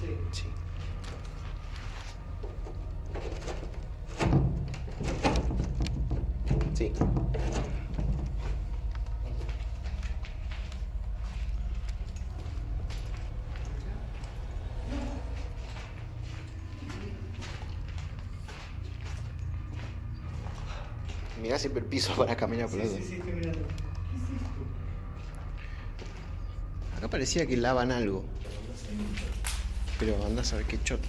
Sí. Sí. Sí. Mirá siempre el piso para caminar por Sí, sí, sí, estoy mirando. Acá parecía que lavan algo. Pero andás a ver qué chota.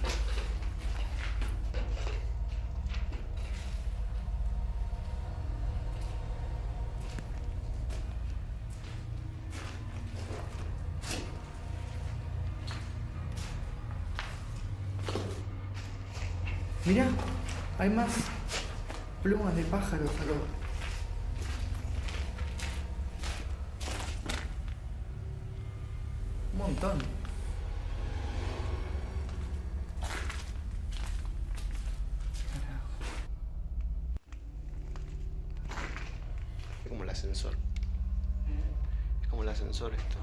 Mirá, hay más plumas de pájaros acá. Un montón. Es como el ascensor. Es como el ascensor esto.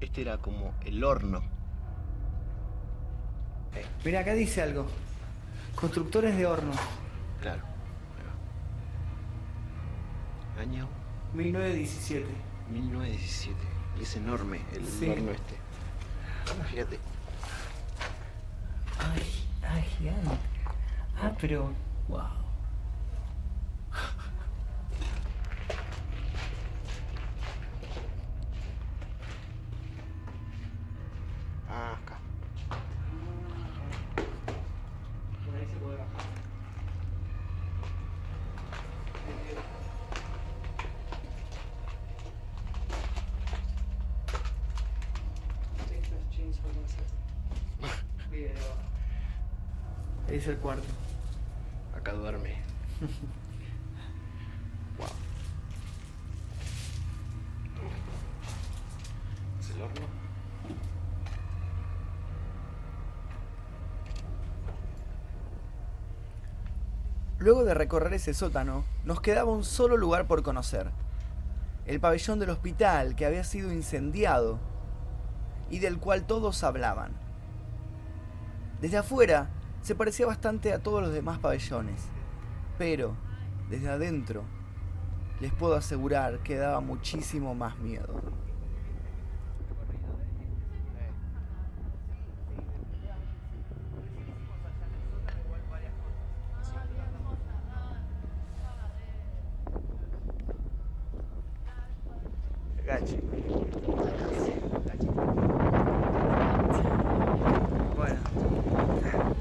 Este era como el horno. Mira, acá dice algo. Constructores de hornos. Claro. Año 1917. 1917. Y es enorme el Sí. horno este. Fíjate. Ay, ay, gigante. Ah, pero. Wow. Ah, acá. Por ahí se puede bajar. Ahí es el cuarto. Acá duerme. wow. ¿Es el horno? Luego de recorrer ese sótano, nos quedaba un solo lugar por conocer. El pabellón del hospital que había sido incendiado y del cual todos hablaban. Desde afuera se parecía bastante a todos los demás pabellones, pero desde adentro les puedo asegurar que daba muchísimo más miedo. Gachi. Bueno.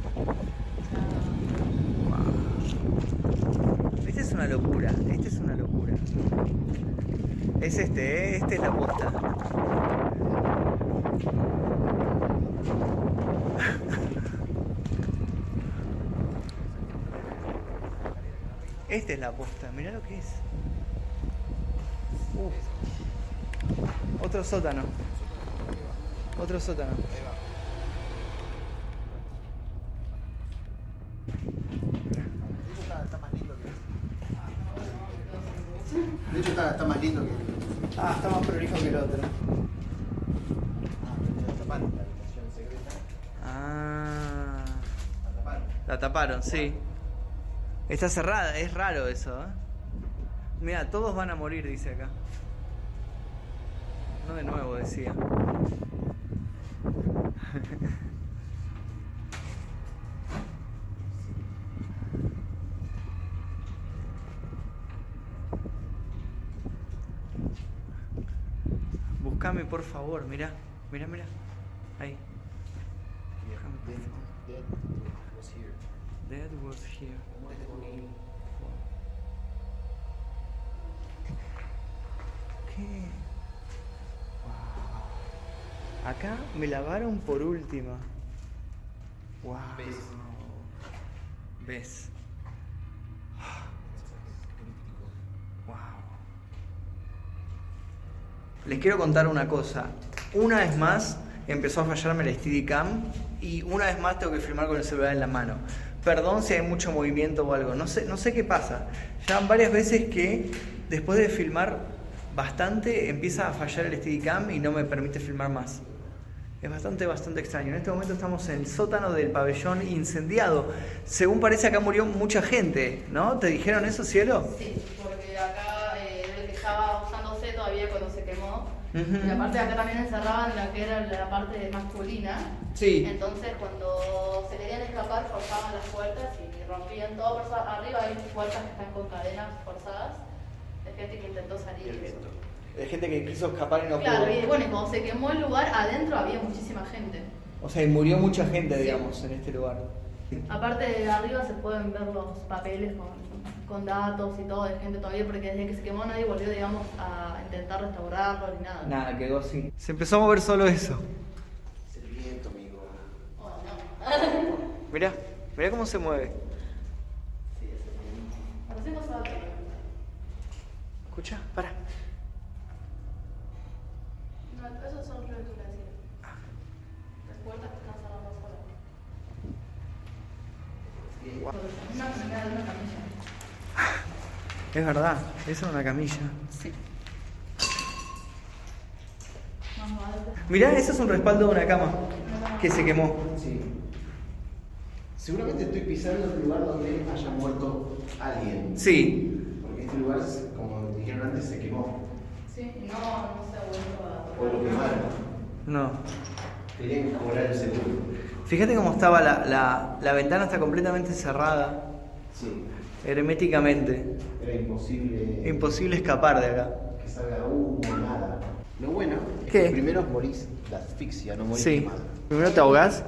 Esta es una locura, esta es una locura. Es este, ¿eh? Esta es la posta. Esta es la posta, mirá lo que es. Uf. Otro sótano. Otro sótano. De hecho está, está más lindo que Ah, está más prolijo que el otro. Ah. La taparon, sí. Está cerrada, es raro eso, ¿eh? Mira, todos van a morir, dice acá. No de nuevo, decía. Por favor, mira, mira, mira. Ahí. Buscame, por favor. Dead was here. ¿Qué? Wow. Acá me lavaron por última. Wow. ¿Ves? ¿Ves? Wow. Les quiero contar una cosa. Una vez más empezó a fallarme el Steadicam y una vez más tengo que filmar con el celular en la mano. Perdón si hay mucho movimiento o algo, no sé, no sé qué pasa. Ya varias veces que después de filmar bastante empieza a fallar el Steadicam y no me permite filmar más. Es bastante, bastante extraño. En este momento estamos en el sótano del pabellón incendiado. Según parece acá murió mucha gente, ¿no? ¿Te dijeron eso, cielo? Sí, porque acá eh, el que estaba usándose todavía cuando se quemó. Y aparte acá también encerraban la que era la parte masculina. Sí. Entonces cuando se querían escapar forzaban las puertas y rompían todo. Por eso arriba hay puertas que están con cadenas forzadas de gente que intentó salir. Hay gente que quiso escapar y no Claro, pudo. y bueno, y cuando se quemó el lugar, adentro había muchísima gente. O sea, y murió mucha gente, Sí. digamos, en este lugar. Aparte de arriba se pueden ver los papeles con, con datos y todo de gente todavía, porque desde que se quemó nadie volvió, digamos, a intentar restaurarlo ni nada. Nada, quedó así. Se empezó a mover solo eso. Es el viento, amigo. Oh, no. Mirá, mirá cómo se mueve. Sí, pasaba todo. Escucha, para. No, esos son ruidos que decía. Las puertas que están cerrando solas. Una enfermedad de una camilla. Es verdad, esa es una camilla. Sí. Mirá, eso es un respaldo de una cama que se quemó. Sí. Seguramente estoy pisando el lugar donde haya muerto alguien. Sí. Porque este lugar, como dijeron antes, se quemó. Sí, no, no se ha vuelto a O lo quemaron. No. Querían cobrar el seguro. Fíjate cómo estaba la, la, la ventana, está completamente cerrada, Sí. herméticamente. Era imposible. Imposible escapar de acá. Que salga humo, nada. Lo bueno es ¿Qué? que primero morís de asfixia, no morís Sí. quemado. Primero te ahogás.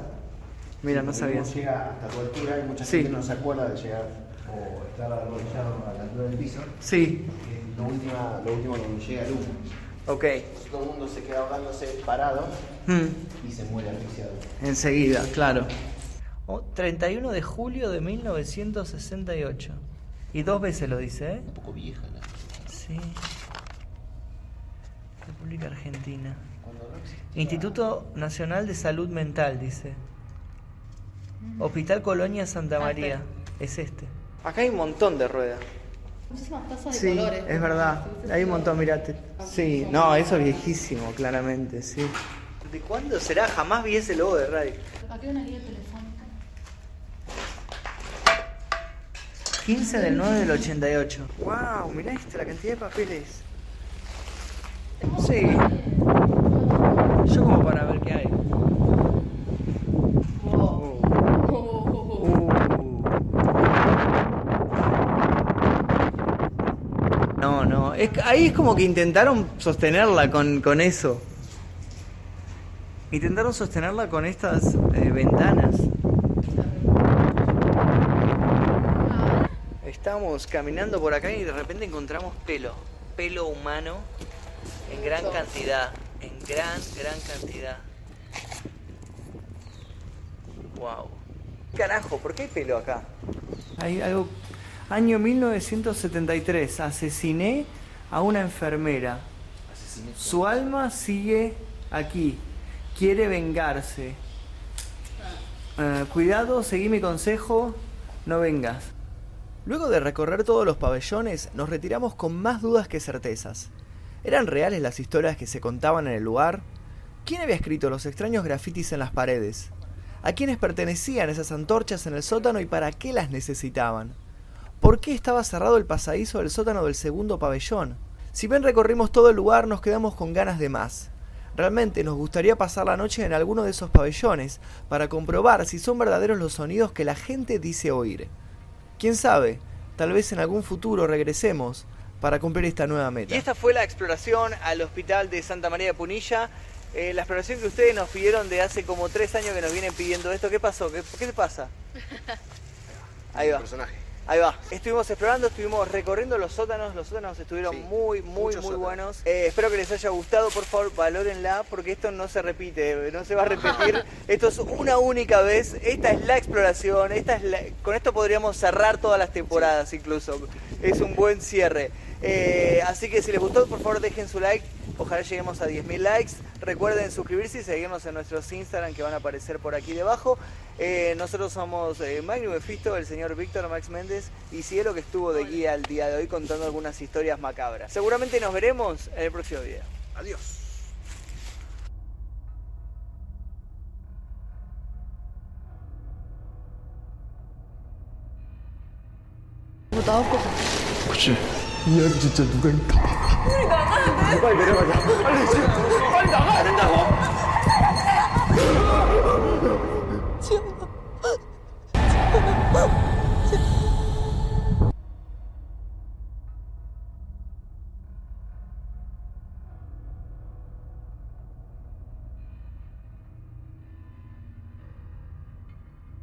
Mira, no sabía. llega hasta tu altura y mucha Sí. gente no se acuerda de llegar o estar arrodillado a la altura del piso. Sí, es lo, última, lo último cuando llega el humo. Ok. Todo el mundo se queda ahogándose parado Hmm, y se muere asfixiado. Enseguida, claro. Oh, 31 de julio de 1968. Y dos veces lo dice, ¿eh? Un poco vieja la Sí. República Argentina. Cuando no existía- Instituto Nacional de Salud Mental, dice. Hospital Colonia Santa Ah, María. Es este. Acá hay un montón de ruedas. Muchísimas tazas de Sí, colores. es verdad. Hay un montón, mirate. Sí, no, eso es viejísimo, claramente, sí. ¿De cuándo será? Jamás vi ese logo de radio. Aquí hay una guía telefónica. 15 del 9 del 88. ¡Wow! Mirá esto, la cantidad de papeles. Sí. Yo como para ver qué hay. Wow. No. Es, ahí es como que intentaron sostenerla con, con eso. Intentaron sostenerla con estas eh, ventanas. Estábamos caminando por acá y de repente encontramos pelo. Pelo humano en gran cantidad. En gran, gran cantidad. Wow. Carajo, ¿por qué hay pelo acá? Hay algo. Año 1973. Asesiné a una enfermera. Asesinato. Su alma sigue aquí. Quiere vengarse. Eh, cuidado, seguí mi consejo. No vengas. Luego de recorrer todos los pabellones, nos retiramos con más dudas que certezas. ¿Eran reales las historias que se contaban en el lugar? ¿Quién había escrito los extraños grafitis en las paredes? ¿A quiénes pertenecían esas antorchas en el sótano y para qué las necesitaban? ¿Por qué estaba cerrado el pasadizo del sótano del segundo pabellón? Si bien recorrimos todo el lugar, nos quedamos con ganas de más. Realmente nos gustaría pasar la noche en alguno de esos pabellones para comprobar si son verdaderos los sonidos que la gente dice oír. Quién sabe, tal vez en algún futuro regresemos para cumplir esta nueva meta. Y esta fue la exploración al hospital de Santa María de Punilla. Eh, la exploración que ustedes nos pidieron de hace como tres años que nos vienen pidiendo esto. ¿Qué pasó? ¿Qué, qué te pasa? Ahí va. Personaje. Ahí va. Estuvimos explorando, estuvimos recorriendo los sótanos. Los sótanos estuvieron Sí, muy, muy, muy sótanos. buenos. Eh, espero que les haya gustado. Por favor, valórenla porque esto no se repite, no se va a repetir. esto es una única vez. Esta es la exploración. Esta es la- Con esto podríamos cerrar todas las temporadas incluso. Es un buen cierre. Eh, así que si les gustó, por favor dejen su like. Ojalá lleguemos a 10.000 likes. Recuerden suscribirse y seguirnos en nuestros Instagram que van a aparecer por aquí debajo. Eh, nosotros somos eh, Magno el señor Víctor Max Méndez y Cielo que estuvo de guía el día de hoy contando algunas historias macabras. Seguramente nos veremos en el próximo video. Adiós. 이하를 진짜 누가 누가 내려가자. 빨리 지금 빨리 나가.